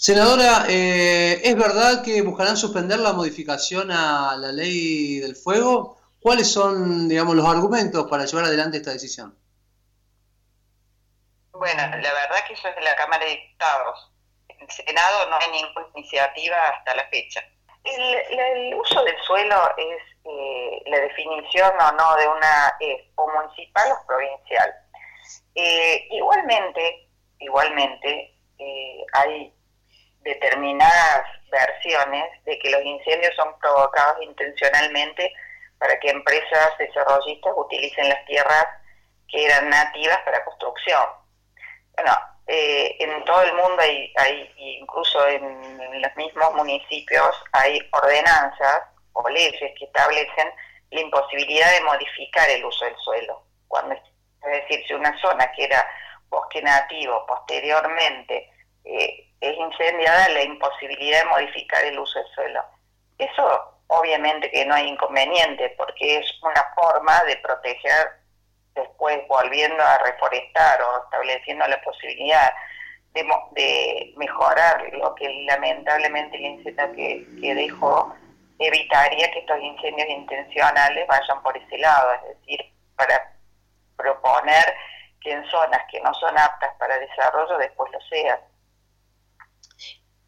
Senadora, eh, ¿es verdad que buscarán suspender la modificación a la ley del fuego? ¿Cuáles son, digamos, los argumentos para llevar adelante esta decisión? Bueno, la verdad que eso es de la Cámara de Diputados. En el Senado no hay ninguna iniciativa hasta la fecha. El, uso del suelo es eh, la definición o no de una es o municipal o provincial. Eh, igualmente, igualmente eh, hay determinadas versiones de que los incendios son provocados intencionalmente para que empresas desarrollistas utilicen las tierras que eran nativas para construcción. Bueno, eh, en todo el mundo hay, hay, incluso en los mismos municipios, hay ordenanzas o leyes que establecen la imposibilidad de modificar el uso del suelo. Cuando, es decir, si una zona que era bosque nativo posteriormente eh, es incendiada, la imposibilidad de modificar el uso del suelo. Eso obviamente que no hay inconveniente porque es una forma de proteger después volviendo a reforestar o estableciendo la posibilidad de, de mejorar lo que lamentablemente el incendio que, que dejó evitaría que estos incendios intencionales vayan por ese lado, es decir, para proponer que en zonas que no son aptas para desarrollo después lo sean.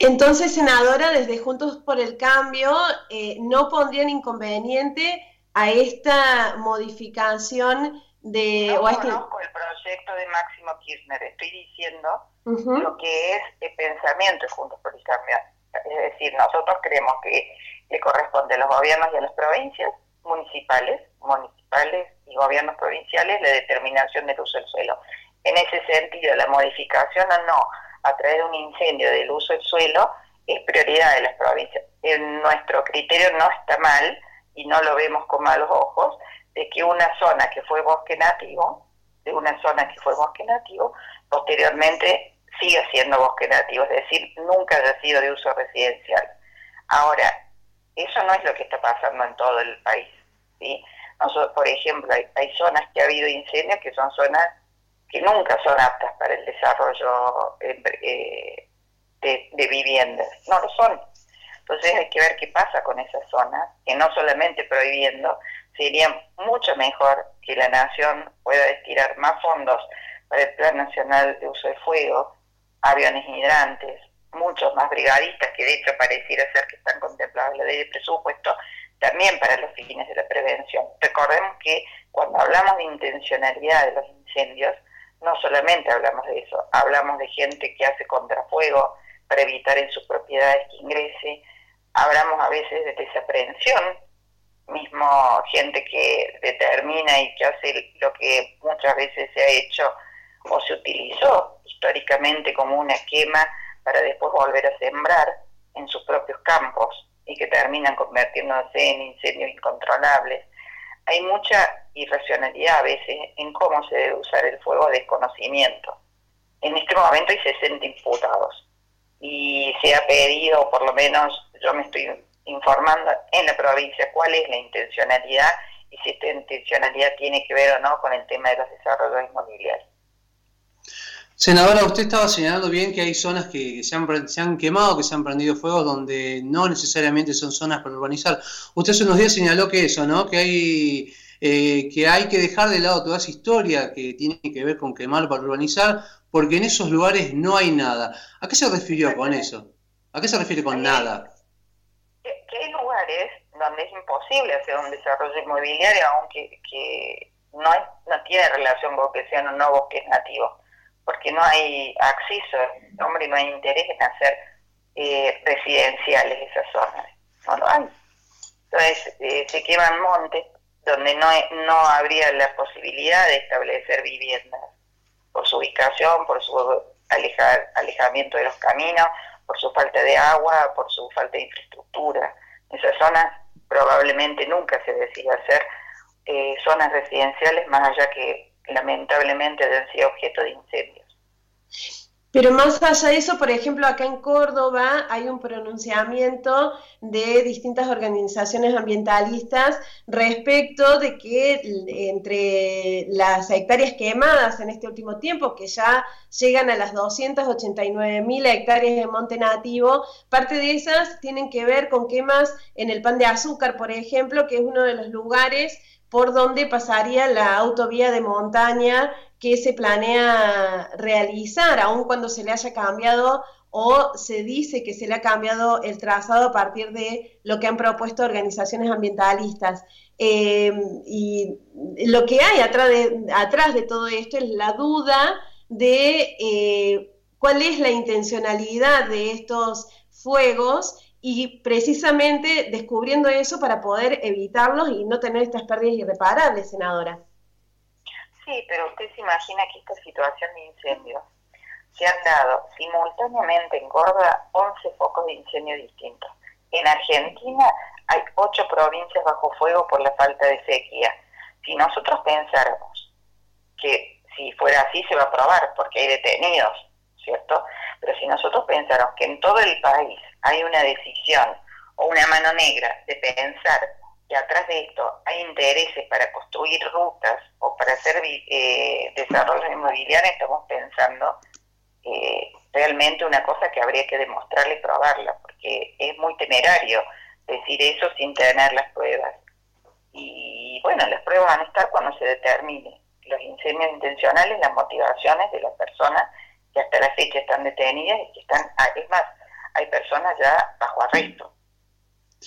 Entonces, senadora, desde Juntos por el Cambio, eh, ¿no pondrían inconveniente a esta modificación de... No este conozco el proyecto de Máximo Kirchner, estoy diciendo lo que es el pensamiento de Juntos por el Cambio. Es decir, nosotros creemos que le corresponde a los gobiernos y a las provincias municipales, municipales y gobiernos provinciales la determinación del uso del suelo. En ese sentido, la modificación o no a través de un incendio del uso del suelo es prioridad de las provincias. En nuestro criterio no está mal, y no lo vemos con malos ojos, de que una zona que fue bosque nativo, de una zona que fue bosque nativo, posteriormente siga siendo bosque nativo, es decir, nunca haya sido de uso residencial. Ahora, eso no es lo que está pasando en todo el país. ¿sí? Por ejemplo, hay, hay zonas que ha habido incendios que son zonas que nunca son aptas para el desarrollo eh, de, viviendas. No lo son. Entonces hay que ver qué pasa con esas zonas, que no solamente prohibiendo, sería mucho mejor que la nación pueda destinar más fondos para el Plan Nacional de Uso de Fuego, aviones hidrantes, muchos más brigadistas, que de hecho pareciera ser que están contemplados en la ley de presupuesto, también para los fines de la prevención. Recordemos que cuando hablamos de intencionalidad de los incendios, no solamente hablamos de eso, hablamos de gente que hace contrafuego para evitar en sus propiedades que ingrese, hablamos a veces de desaprehensión, mismo gente que determina y que hace lo que muchas veces se ha hecho o se utilizó históricamente como una quema para después volver a sembrar en sus propios campos y que terminan convirtiéndose en incendios incontrolables hay mucha irracionalidad a veces en cómo se debe usar el fuego de conocimiento. En este momento hay 60 imputados y se ha pedido, por lo menos yo me estoy informando en la provincia, cuál es la intencionalidad y si esta intencionalidad tiene que ver o no con el tema de los desarrollos inmobiliarios. Senadora, usted estaba señalando bien que hay zonas que se han, se han quemado, que se han prendido fuegos, donde no necesariamente son zonas para urbanizar. Usted hace unos días señaló que eso, ¿no? Que hay, eh, que hay que dejar de lado toda esa historia que tiene que ver con quemar para urbanizar, porque en esos lugares no hay nada. ¿A qué se refirió con eso? ¿A qué se refiere con nada? Que, hay lugares donde es imposible hacer un desarrollo inmobiliario, aunque que no, no tiene relación con que sean o no bosques nativos porque no hay acceso, hombre, no hay interés en hacer eh, residenciales esas zonas. No lo hay. Entonces eh, se queman montes donde no, no habría la posibilidad de establecer viviendas por su ubicación, por su alejar, alejamiento de los caminos, por su falta de agua, por su falta de infraestructura. Esas zonas probablemente nunca se decida hacer eh, zonas residenciales más allá que lamentablemente han sido objeto de incendios. Pero más allá de eso, por ejemplo, acá en Córdoba hay un pronunciamiento de distintas organizaciones ambientalistas respecto de que entre las hectáreas quemadas en este último tiempo, que ya llegan a las 289 mil hectáreas de monte nativo, parte de esas tienen que ver con quemas en el pan de azúcar, por ejemplo, que es uno de los lugares por donde pasaría la autovía de montaña que se planea realizar, aun cuando se le haya cambiado o se dice que se le ha cambiado el trazado a partir de lo que han propuesto organizaciones ambientalistas. Eh, y lo que hay atrás de, atrás de todo esto es la duda de eh, cuál es la intencionalidad de estos fuegos y precisamente descubriendo eso para poder evitarlos y no tener estas pérdidas irreparables, senadora. Sí, pero usted se imagina que esta situación de incendios se han dado simultáneamente en Córdoba 11 focos de incendio distintos. En Argentina hay 8 provincias bajo fuego por la falta de sequía. Si nosotros pensáramos que si fuera así se va a probar porque hay detenidos, ¿cierto? Pero si nosotros pensáramos que en todo el país hay una decisión o una mano negra de pensar que atrás de esto hay intereses para construir rutas o para hacer eh, desarrollo inmobiliario, estamos pensando eh, realmente una cosa que habría que demostrarle y probarla, porque es muy temerario decir eso sin tener las pruebas. Y bueno, las pruebas van a estar cuando se determine los incendios intencionales, las motivaciones de las personas que hasta la fecha están detenidas y que están, ah, es más, hay personas ya bajo arresto.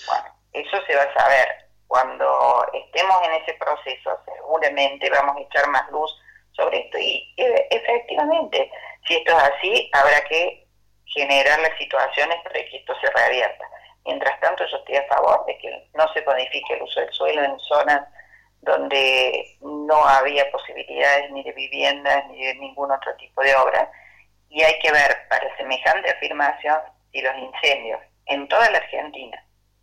Bueno, eso se va a saber. Cuando estemos en ese proceso, seguramente vamos a echar más luz sobre esto. Y efectivamente, si esto es así, habrá que generar las situaciones para que esto se reabierta. Mientras tanto, yo estoy a favor de que no se codifique el uso del suelo en zonas donde no había posibilidades ni de viviendas ni de ningún otro tipo de obra. Y hay que ver para semejante afirmación si los incendios en toda la Argentina,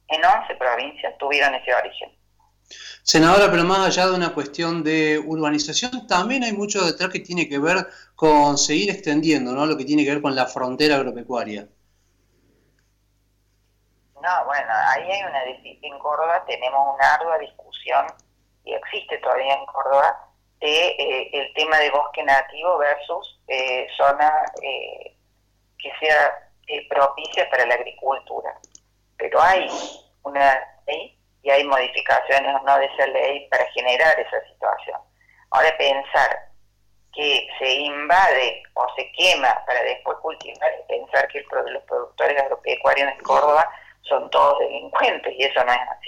en 11 provincias, tuvieron ese origen. Senadora, pero más allá de una cuestión de urbanización, también hay mucho detrás que tiene que ver con seguir extendiendo, ¿no? Lo que tiene que ver con la frontera agropecuaria. No, bueno, ahí hay una en Córdoba tenemos una ardua discusión y existe todavía en Córdoba de eh, el tema de bosque nativo versus eh, zona eh, que sea propicia para la agricultura. Pero hay una ley y hay modificaciones o no de esa ley para generar esa situación. Ahora pensar que se invade o se quema para después cultivar y pensar que los productores agropecuarios en Córdoba son todos delincuentes y eso no es así.